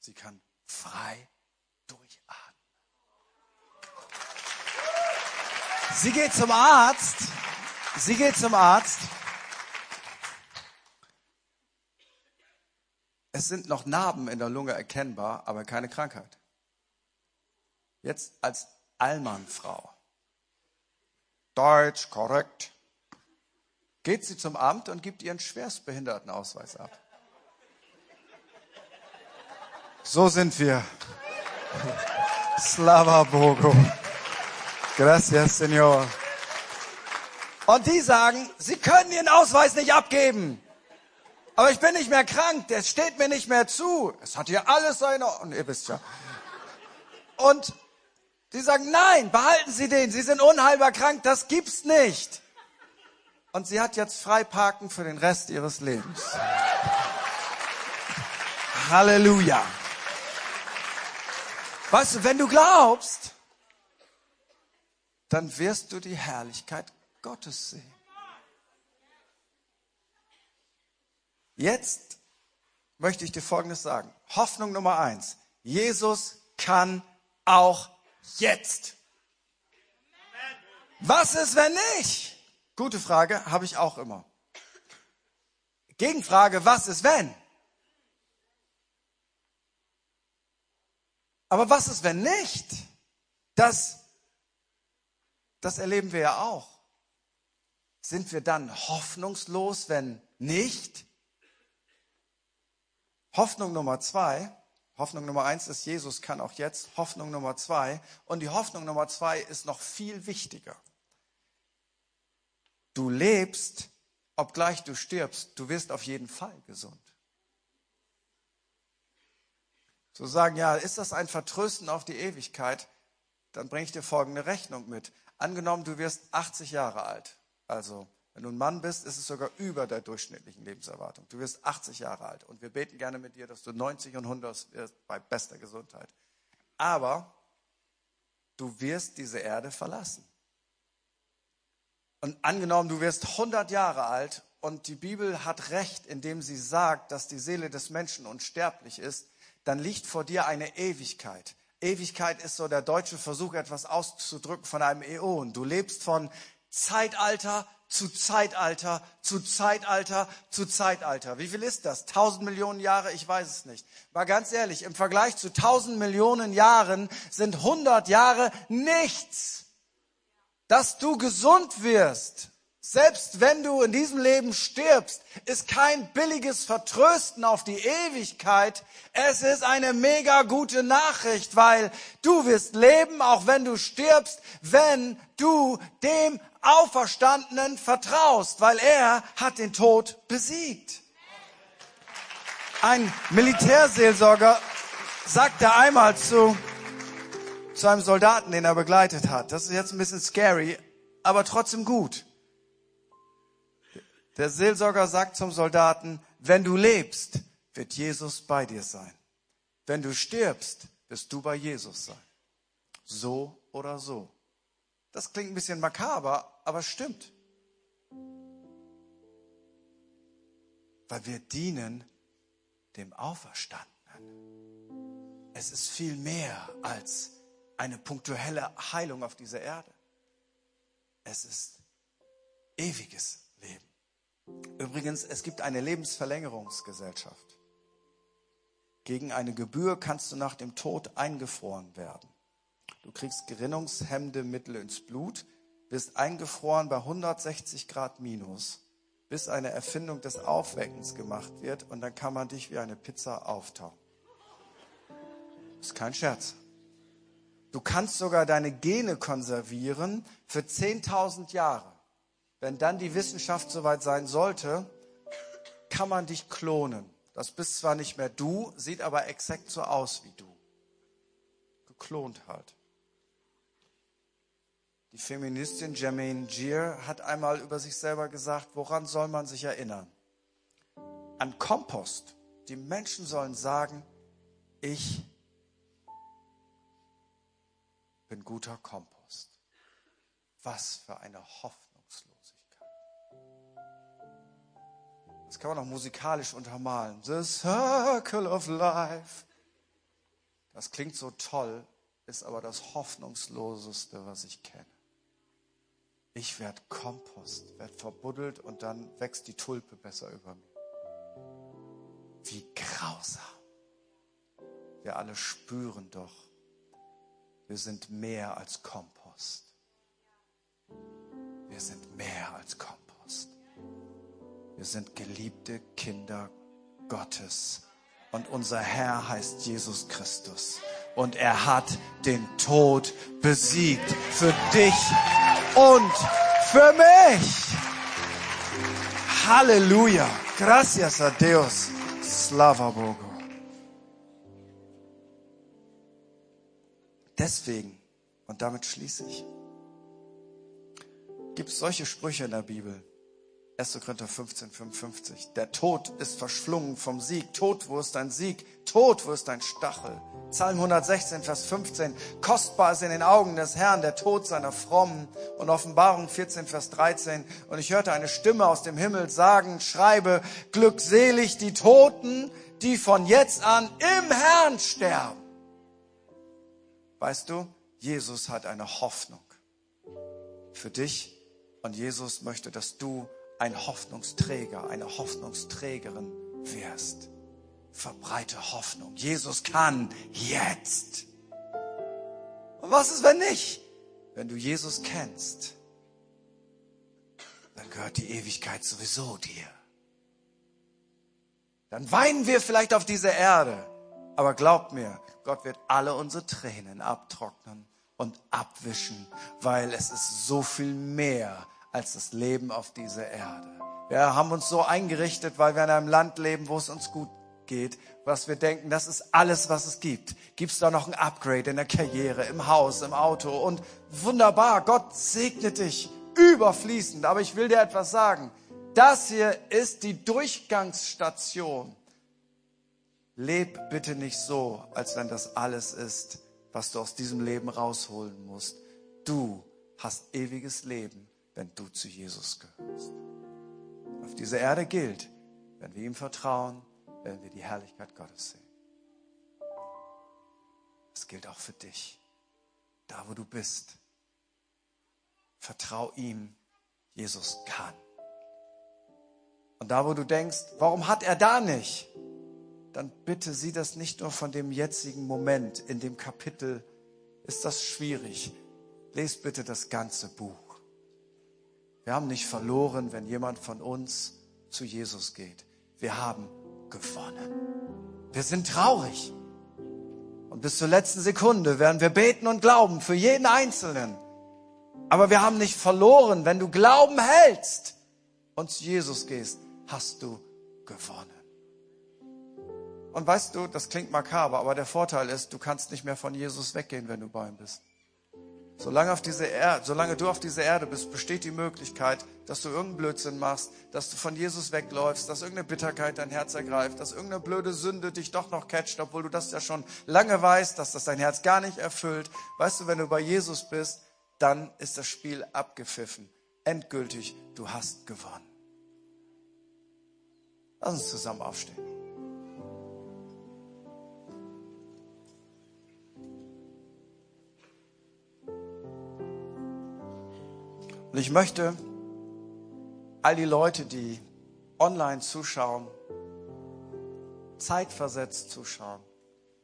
sie kann frei durchatmen. Sie geht zum Arzt. Sie geht zum Arzt. Es sind noch Narben in der Lunge erkennbar, aber keine Krankheit. Jetzt als Allmannfrau. Deutsch, korrekt. Geht sie zum Amt und gibt ihren Schwerstbehindertenausweis ab. So sind wir. Slava Bogo. Gracias, Senor. Und die sagen, sie können ihren Ausweis nicht abgeben. Aber ich bin nicht mehr krank, das steht mir nicht mehr zu. Es hat hier alles seine, und ihr wisst ja. Und die sagen, nein, behalten Sie den, Sie sind unheilbar krank, das gibt's nicht. Und sie hat jetzt Freiparken für den Rest ihres Lebens. Halleluja. Weißt du, wenn du glaubst, dann wirst du die Herrlichkeit Gottes sehen. Jetzt möchte ich dir Folgendes sagen. Hoffnung Nummer eins. Jesus kann auch jetzt. Was ist, wenn nicht? Gute Frage, habe ich auch immer. Gegenfrage, was ist, wenn? Aber was ist, wenn nicht? Das, das erleben wir ja auch. Sind wir dann hoffnungslos, wenn nicht? Hoffnung Nummer zwei, Hoffnung Nummer eins ist, Jesus kann auch jetzt. Hoffnung Nummer zwei. Und die Hoffnung Nummer zwei ist noch viel wichtiger. Du lebst, obgleich du stirbst, du wirst auf jeden Fall gesund. So sagen, ja, ist das ein Vertrösten auf die Ewigkeit? Dann bringe ich dir folgende Rechnung mit. Angenommen, du wirst 80 Jahre alt. Also wenn du ein Mann bist, ist es sogar über der durchschnittlichen Lebenserwartung. Du wirst 80 Jahre alt und wir beten gerne mit dir, dass du 90 und 100 wirst bei bester Gesundheit. Aber du wirst diese Erde verlassen. Und angenommen, du wirst 100 Jahre alt und die Bibel hat recht, indem sie sagt, dass die Seele des Menschen unsterblich ist, dann liegt vor dir eine Ewigkeit. Ewigkeit ist so der deutsche Versuch, etwas auszudrücken von einem Äon. Du lebst von Zeitalter zu Zeitalter, zu Zeitalter, zu Zeitalter. Wie viel ist das? Tausend Millionen Jahre? Ich weiß es nicht. Mal ganz ehrlich, im Vergleich zu tausend Millionen Jahren sind hundert Jahre nichts. Dass du gesund wirst, selbst wenn du in diesem Leben stirbst, ist kein billiges Vertrösten auf die Ewigkeit. Es ist eine mega gute Nachricht, weil du wirst leben, auch wenn du stirbst, wenn du dem Auferstandenen vertraust, weil er hat den Tod besiegt. Ein Militärseelsorger sagte einmal zu, zu einem Soldaten, den er begleitet hat, das ist jetzt ein bisschen scary, aber trotzdem gut. Der Seelsorger sagt zum Soldaten, wenn du lebst, wird Jesus bei dir sein. Wenn du stirbst, wirst du bei Jesus sein. So oder so. Das klingt ein bisschen makaber, aber stimmt. Weil wir dienen dem Auferstandenen. Es ist viel mehr als eine punktuelle Heilung auf dieser Erde. Es ist ewiges Leben. Übrigens, es gibt eine Lebensverlängerungsgesellschaft. Gegen eine Gebühr kannst du nach dem Tod eingefroren werden. Du kriegst gerinnungshemmende Mittel ins Blut, wirst eingefroren bei 160 Grad minus, bis eine Erfindung des Aufweckens gemacht wird und dann kann man dich wie eine Pizza auftauen. Ist kein Scherz. Du kannst sogar deine Gene konservieren für 10.000 Jahre. Wenn dann die Wissenschaft soweit sein sollte, kann man dich klonen. Das bist zwar nicht mehr du, sieht aber exakt so aus wie du. Geklont halt. Die Feministin Jermaine Gier hat einmal über sich selber gesagt, woran soll man sich erinnern? An Kompost. Die Menschen sollen sagen, ich bin guter Kompost. Was für eine Hoffnungslosigkeit. Das kann man auch musikalisch untermalen. The Circle of Life. Das klingt so toll, ist aber das Hoffnungsloseste, was ich kenne. Ich werde Kompost, werde verbuddelt und dann wächst die Tulpe besser über mir. Wie grausam. Wir alle spüren doch, wir sind mehr als Kompost. Wir sind mehr als Kompost. Wir sind geliebte Kinder Gottes. Und unser Herr heißt Jesus Christus. Und er hat den Tod besiegt. Für dich und für mich. Halleluja. Gracias a Dios. Slava Bogu. Deswegen, und damit schließe ich, gibt es solche Sprüche in der Bibel. 1. Korinther 15, 55. Der Tod ist verschlungen vom Sieg. Tod, wo ist dein Sieg? Tod, wo ist dein Stachel? Psalm 116, Vers 15. Kostbar ist in den Augen des Herrn der Tod seiner Frommen. Und Offenbarung 14, Vers 13. Und ich hörte eine Stimme aus dem Himmel sagen, schreibe, glückselig die Toten, die von jetzt an im Herrn sterben. Weißt du, Jesus hat eine Hoffnung für dich und Jesus möchte, dass du ein Hoffnungsträger, eine Hoffnungsträgerin wirst. Verbreite Hoffnung. Jesus kann jetzt. Und was ist, wenn nicht? Wenn du Jesus kennst, dann gehört die Ewigkeit sowieso dir. Dann weinen wir vielleicht auf dieser Erde, aber glaub mir, Gott wird alle unsere Tränen abtrocknen und abwischen, weil es ist so viel mehr als das Leben auf dieser Erde. Wir haben uns so eingerichtet, weil wir in einem Land leben, wo es uns gut geht, was wir denken, das ist alles, was es gibt. Gibt es da noch ein Upgrade in der Karriere, im Haus, im Auto und wunderbar, Gott segne dich überfließend. Aber ich will dir etwas sagen. Das hier ist die Durchgangsstation. Leb bitte nicht so, als wenn das alles ist, was du aus diesem Leben rausholen musst. Du hast ewiges Leben wenn du zu Jesus gehörst. Auf dieser Erde gilt, wenn wir ihm vertrauen, werden wir die Herrlichkeit Gottes sehen. Das gilt auch für dich. Da, wo du bist, vertrau ihm, Jesus kann. Und da, wo du denkst, warum hat er da nicht? Dann bitte sieh das nicht nur von dem jetzigen Moment. In dem Kapitel ist das schwierig. Lest bitte das ganze Buch. Wir haben nicht verloren, wenn jemand von uns zu Jesus geht. Wir haben gewonnen. Wir sind traurig. Und bis zur letzten Sekunde werden wir beten und glauben für jeden Einzelnen. Aber wir haben nicht verloren. Wenn du Glauben hältst und zu Jesus gehst, hast du gewonnen. Und weißt du, das klingt makaber, aber der Vorteil ist, du kannst nicht mehr von Jesus weggehen, wenn du bei ihm bist. Solange, auf diese Erde, solange du auf dieser Erde bist, besteht die Möglichkeit, dass du irgendeinen Blödsinn machst, dass du von Jesus wegläufst, dass irgendeine Bitterkeit dein Herz ergreift, dass irgendeine blöde Sünde dich doch noch catcht, obwohl du das ja schon lange weißt, dass das dein Herz gar nicht erfüllt. Weißt du, wenn du bei Jesus bist, dann ist das Spiel abgepfiffen. Endgültig, du hast gewonnen. Lass uns zusammen aufstehen. Und ich möchte all die Leute, die online zuschauen, zeitversetzt zuschauen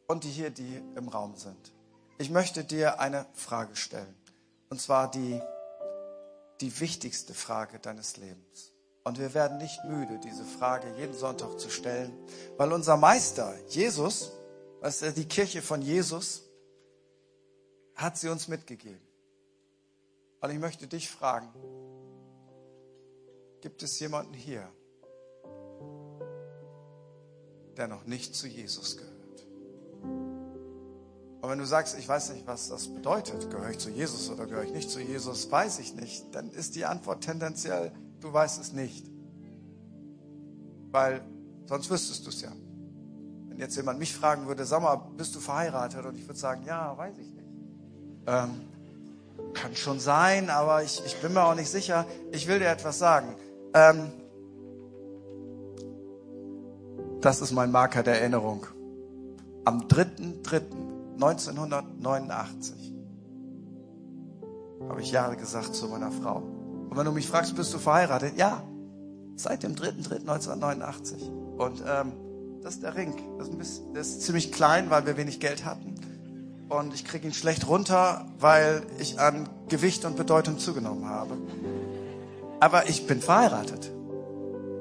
und die hier, die im Raum sind. Ich möchte dir eine Frage stellen. Und zwar die, die wichtigste Frage deines Lebens. Und wir werden nicht müde, diese Frage jeden Sonntag zu stellen, weil unser Meister, Jesus, was die Kirche von Jesus, hat sie uns mitgegeben. Und ich möchte dich fragen, gibt es jemanden hier, der noch nicht zu Jesus gehört? Und wenn du sagst, ich weiß nicht, was das bedeutet, gehöre ich zu Jesus oder gehöre ich nicht zu Jesus, weiß ich nicht, dann ist die Antwort tendenziell, du weißt es nicht. Weil sonst wüsstest du es ja. Wenn jetzt jemand mich fragen würde, sag mal, bist du verheiratet? Und ich würde sagen, ja, weiß ich nicht. Ähm, kann schon sein, aber ich, ich bin mir auch nicht sicher. Ich will dir etwas sagen. Ähm, das ist mein Marker der Erinnerung. Am 3.3. 1989. Habe ich Jahre gesagt zu meiner Frau. Und wenn du mich fragst, bist du verheiratet? Ja, seit dem 3.3.1989. Und ähm, das ist der Ring. Das ist, bisschen, das ist ziemlich klein, weil wir wenig Geld hatten. Und ich kriege ihn schlecht runter, weil ich an Gewicht und Bedeutung zugenommen habe. Aber ich bin verheiratet.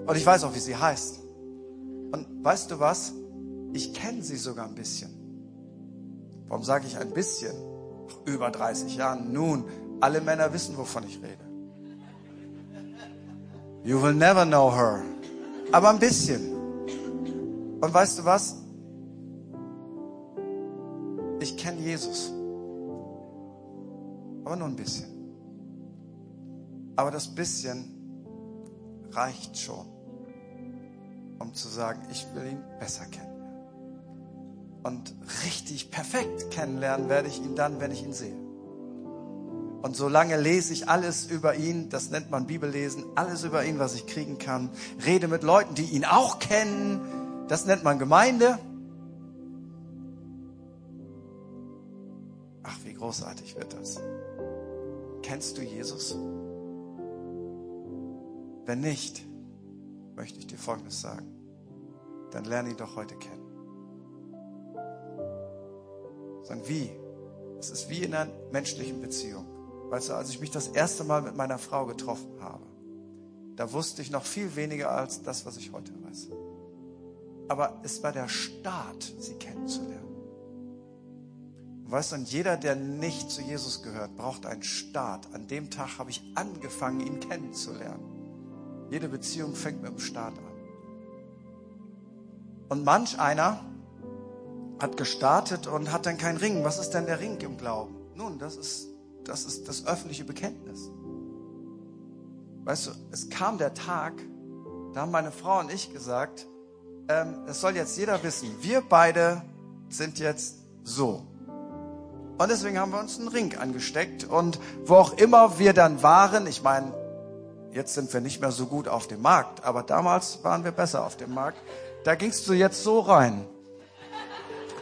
Und ich weiß auch, wie sie heißt. Und weißt du was? Ich kenne sie sogar ein bisschen. Warum sage ich ein bisschen? Nach über 30 Jahren. Nun, alle Männer wissen, wovon ich rede. You will never know her. Aber ein bisschen. Und weißt du was? Ich kenne Jesus. Aber nur ein bisschen. Aber das bisschen reicht schon, um zu sagen, ich will ihn besser kennenlernen. Und richtig perfekt kennenlernen werde ich ihn dann, wenn ich ihn sehe. Und solange lese ich alles über ihn, das nennt man Bibellesen, alles über ihn, was ich kriegen kann. Rede mit Leuten, die ihn auch kennen, das nennt man Gemeinde. Großartig wird das. Kennst du Jesus? Wenn nicht, möchte ich dir Folgendes sagen. Dann lerne ihn doch heute kennen. Sagen, wie? Es ist wie in einer menschlichen Beziehung. Weißt du, als ich mich das erste Mal mit meiner Frau getroffen habe, da wusste ich noch viel weniger als das, was ich heute weiß. Aber es war der Start, sie kennenzulernen. Weißt du, und jeder, der nicht zu Jesus gehört, braucht einen Start. An dem Tag habe ich angefangen, ihn kennenzulernen. Jede Beziehung fängt mit dem Start an. Und manch einer hat gestartet und hat dann keinen Ring. Was ist denn der Ring im Glauben? Nun, das ist, das ist das öffentliche Bekenntnis. Weißt du, es kam der Tag, da haben meine Frau und ich gesagt, ähm, das soll jetzt jeder wissen, wir beide sind jetzt so. Und deswegen haben wir uns einen Ring angesteckt und wo auch immer wir dann waren, ich meine, jetzt sind wir nicht mehr so gut auf dem Markt, aber damals waren wir besser auf dem Markt, da gingst du jetzt so rein.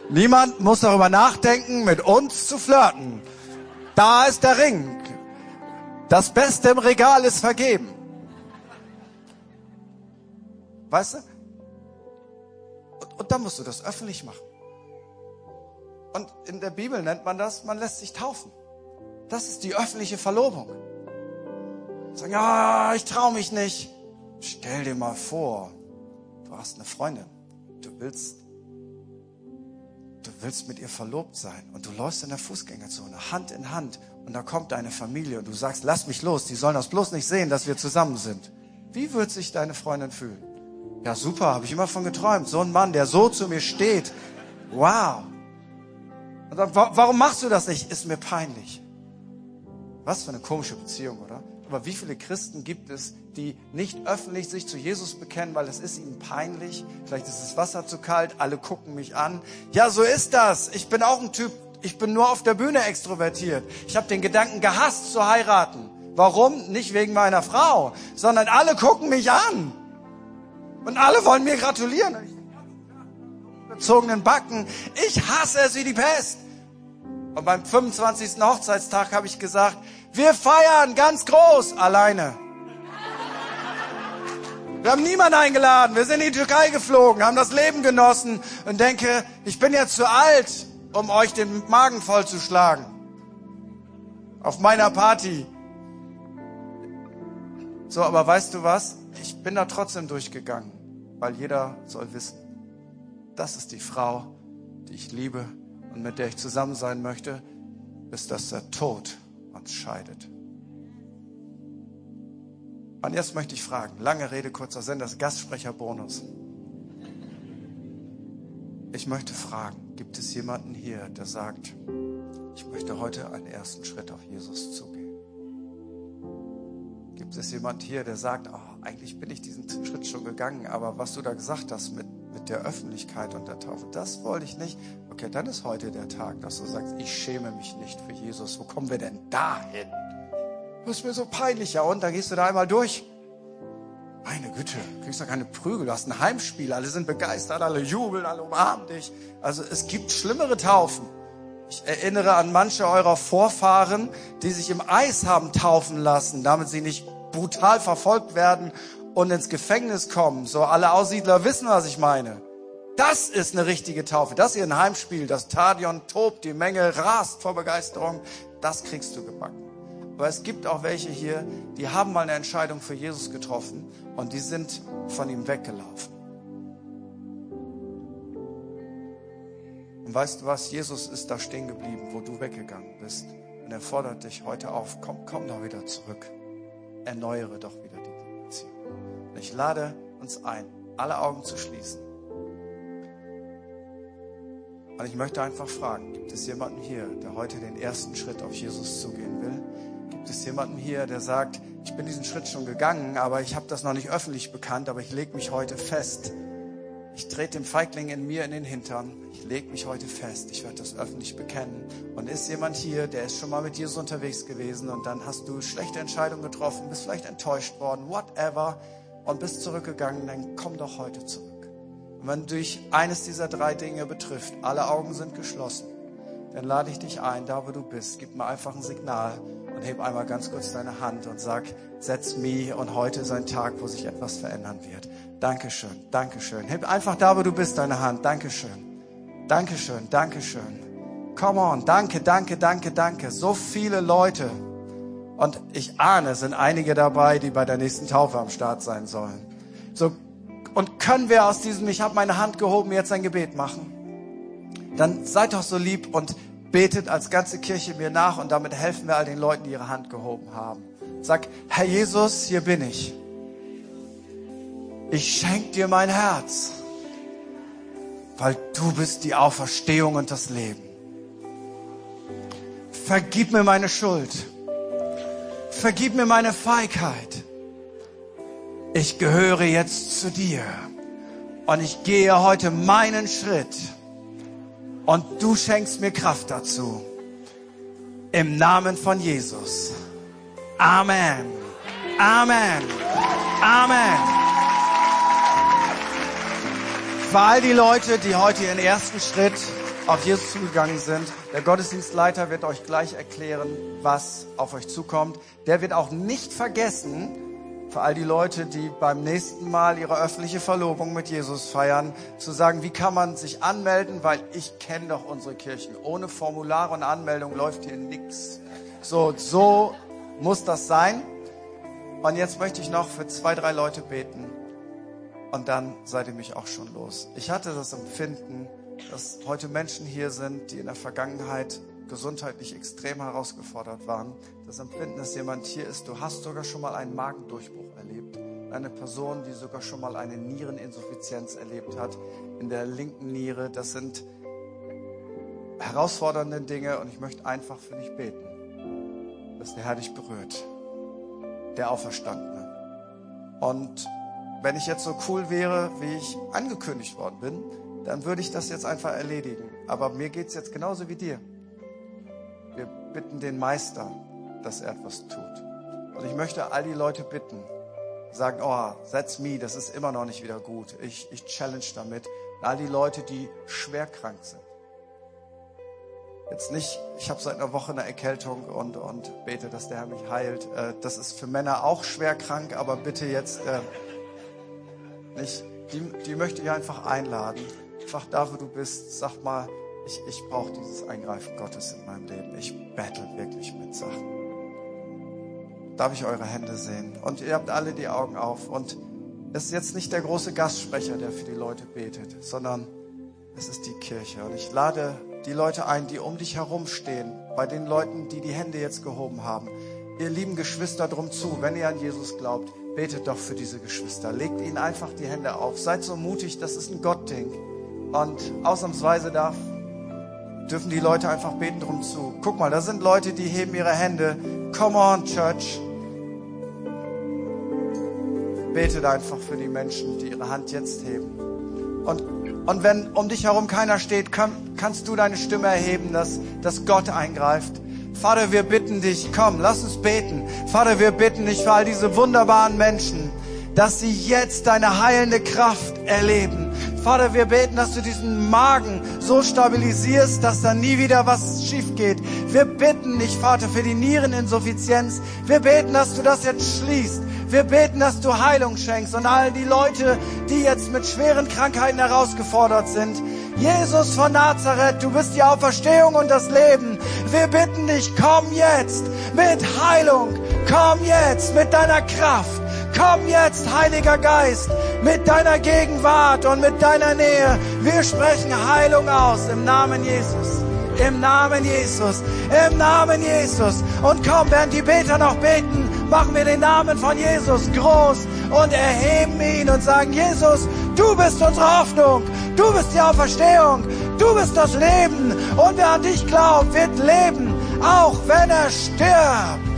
Niemand muss darüber nachdenken, mit uns zu flirten. Da ist der Ring. Das Beste im Regal ist vergeben. Weißt du? Und, und dann musst du das öffentlich machen. Und in der Bibel nennt man das, man lässt sich taufen. Das ist die öffentliche Verlobung. Sagen, ja, ich traue mich nicht. Stell dir mal vor, du hast eine Freundin. Du willst, du willst mit ihr verlobt sein und du läufst in der Fußgängerzone, Hand in Hand und da kommt deine Familie und du sagst, lass mich los, die sollen das bloß nicht sehen, dass wir zusammen sind. Wie wird sich deine Freundin fühlen? Ja, super, habe ich immer von geträumt. So ein Mann, der so zu mir steht. Wow. Und dann, warum machst du das nicht? Ist mir peinlich. Was für eine komische Beziehung, oder? Aber wie viele Christen gibt es, die nicht öffentlich sich zu Jesus bekennen, weil es ist ihnen peinlich? Vielleicht ist das Wasser zu kalt, alle gucken mich an. Ja, so ist das. Ich bin auch ein Typ, ich bin nur auf der Bühne extrovertiert. Ich habe den Gedanken gehasst zu heiraten. Warum? Nicht wegen meiner Frau, sondern alle gucken mich an. Und alle wollen mir gratulieren. Gezogenen Backen. Ich hasse es wie die Pest. Und beim 25. Hochzeitstag habe ich gesagt, wir feiern ganz groß alleine. Wir haben niemanden eingeladen. Wir sind in die Türkei geflogen, haben das Leben genossen und denke, ich bin jetzt zu alt, um euch den Magen vollzuschlagen. Auf meiner Party. So, aber weißt du was? Ich bin da trotzdem durchgegangen, weil jeder soll wissen, das ist die Frau, die ich liebe und mit der ich zusammen sein möchte, bis dass der Tod uns scheidet. Und jetzt möchte ich fragen, lange Rede, kurzer Sinn, das Gastsprecherbonus. Ich möchte fragen, gibt es jemanden hier, der sagt, ich möchte heute einen ersten Schritt auf Jesus zugehen? Gibt es jemand hier, der sagt, oh, eigentlich bin ich diesen Schritt schon gegangen, aber was du da gesagt hast mit, mit der Öffentlichkeit und der Taufe, das wollte ich nicht. Okay, dann ist heute der Tag, dass du sagst, ich schäme mich nicht für Jesus. Wo kommen wir denn dahin? Das ist mir so peinlich. Ja, und dann gehst du da einmal durch. Meine Güte, du kriegst doch keine Prügel, du hast ein Heimspiel, alle sind begeistert, alle jubeln, alle umarmen dich. Also es gibt schlimmere Taufen. Ich erinnere an manche eurer Vorfahren, die sich im Eis haben taufen lassen, damit sie nicht brutal verfolgt werden und ins Gefängnis kommen. So alle Aussiedler wissen, was ich meine. Das ist eine richtige Taufe. Das hier ein Heimspiel. Das Stadion tobt, die Menge rast vor Begeisterung. Das kriegst du gebacken. Aber es gibt auch welche hier, die haben mal eine Entscheidung für Jesus getroffen und die sind von ihm weggelaufen. Und weißt du was? Jesus ist da stehen geblieben, wo du weggegangen bist. Und er fordert dich heute auf, komm, komm doch wieder zurück. Erneuere doch wieder. Und ich lade uns ein, alle Augen zu schließen. Und ich möchte einfach fragen, gibt es jemanden hier, der heute den ersten Schritt auf Jesus zugehen will? Gibt es jemanden hier, der sagt, ich bin diesen Schritt schon gegangen, aber ich habe das noch nicht öffentlich bekannt, aber ich lege mich heute fest. Ich trete dem Feigling in mir in den Hintern. Ich lege mich heute fest. Ich werde das öffentlich bekennen. Und ist jemand hier, der ist schon mal mit Jesus unterwegs gewesen und dann hast du schlechte Entscheidungen getroffen, bist vielleicht enttäuscht worden, whatever, und bist zurückgegangen, dann komm doch heute zurück. Und wenn dich eines dieser drei Dinge betrifft, alle Augen sind geschlossen, dann lade ich dich ein, da wo du bist, gib mir einfach ein Signal und heb einmal ganz kurz deine Hand und sag, setz me und heute ist ein Tag, wo sich etwas verändern wird. Dankeschön, Dankeschön. Heb einfach da, wo du bist, deine Hand. Dankeschön, Dankeschön, Dankeschön. Come on, danke, danke, danke, danke. So viele Leute. Und ich ahne, es sind einige dabei, die bei der nächsten Taufe am Start sein sollen. So und können wir aus diesem, ich habe meine Hand gehoben, jetzt ein Gebet machen? Dann seid doch so lieb und betet als ganze Kirche mir nach und damit helfen wir all den Leuten, die ihre Hand gehoben haben. Sag, Herr Jesus, hier bin ich. Ich schenke dir mein Herz, weil du bist die Auferstehung und das Leben. Vergib mir meine Schuld. Vergib mir meine Feigheit ich gehöre jetzt zu dir und ich gehe heute meinen Schritt und du schenkst mir Kraft dazu. Im Namen von Jesus. Amen. Amen. Amen. Für all die Leute, die heute ihren ersten Schritt auf Jesus zugegangen sind, der Gottesdienstleiter wird euch gleich erklären, was auf euch zukommt. Der wird auch nicht vergessen, für all die Leute, die beim nächsten Mal ihre öffentliche Verlobung mit Jesus feiern, zu sagen, wie kann man sich anmelden, weil ich kenne doch unsere Kirchen. Ohne Formulare und Anmeldung läuft hier nichts. So, so muss das sein. Und jetzt möchte ich noch für zwei, drei Leute beten. Und dann seid ihr mich auch schon los. Ich hatte das Empfinden, dass heute Menschen hier sind, die in der Vergangenheit gesundheitlich extrem herausgefordert waren. Das Empfinden, dass jemand hier ist, du hast sogar schon mal einen Magendurchbruch erlebt. Eine Person, die sogar schon mal eine Niereninsuffizienz erlebt hat in der linken Niere. Das sind herausfordernde Dinge und ich möchte einfach für dich beten, dass der Herr dich berührt, der Auferstandene. Und wenn ich jetzt so cool wäre, wie ich angekündigt worden bin, dann würde ich das jetzt einfach erledigen. Aber mir geht es jetzt genauso wie dir bitten den Meister, dass er etwas tut. Und ich möchte all die Leute bitten, sagen, oh, that's me, das ist immer noch nicht wieder gut. Ich, ich challenge damit. All die Leute, die schwer krank sind. Jetzt nicht, ich habe seit einer Woche eine Erkältung und, und bete, dass der Herr mich heilt. Äh, das ist für Männer auch schwer krank, aber bitte jetzt äh, nicht. Die, die möchte ich einfach einladen. Einfach da, wo du bist, sag mal, ich, ich brauche dieses Eingreifen Gottes in meinem Leben. Ich battle wirklich mit Sachen. Darf ich eure Hände sehen? Und ihr habt alle die Augen auf. Und es ist jetzt nicht der große Gastsprecher, der für die Leute betet, sondern es ist die Kirche. Und ich lade die Leute ein, die um dich herum stehen, bei den Leuten, die die Hände jetzt gehoben haben. Ihr lieben Geschwister drum zu, wenn ihr an Jesus glaubt, betet doch für diese Geschwister. Legt ihnen einfach die Hände auf. Seid so mutig, das ist ein Gottding. Und ausnahmsweise darf dürfen die Leute einfach beten drum zu. Guck mal, da sind Leute, die heben ihre Hände. Come on, Church. Betet einfach für die Menschen, die ihre Hand jetzt heben. Und, und wenn um dich herum keiner steht, kann, kannst du deine Stimme erheben, dass, dass Gott eingreift. Vater, wir bitten dich, komm, lass uns beten. Vater, wir bitten dich für all diese wunderbaren Menschen, dass sie jetzt deine heilende Kraft erleben Vater, wir beten, dass du diesen Magen so stabilisierst, dass da nie wieder was schief geht. Wir bitten dich, Vater, für die Niereninsuffizienz. Wir beten, dass du das jetzt schließt. Wir beten, dass du Heilung schenkst und all die Leute, die jetzt mit schweren Krankheiten herausgefordert sind. Jesus von Nazareth, du bist die Auferstehung und das Leben. Wir bitten dich, komm jetzt mit Heilung. Komm jetzt mit deiner Kraft. Komm jetzt, Heiliger Geist, mit deiner Gegenwart und mit deiner Nähe. Wir sprechen Heilung aus im Namen Jesus. Im Namen Jesus. Im Namen Jesus. Und komm, während die Beter noch beten, machen wir den Namen von Jesus groß und erheben ihn und sagen, Jesus, du bist unsere Hoffnung. Du bist die Auferstehung. Du bist das Leben. Und wer an dich glaubt, wird leben, auch wenn er stirbt.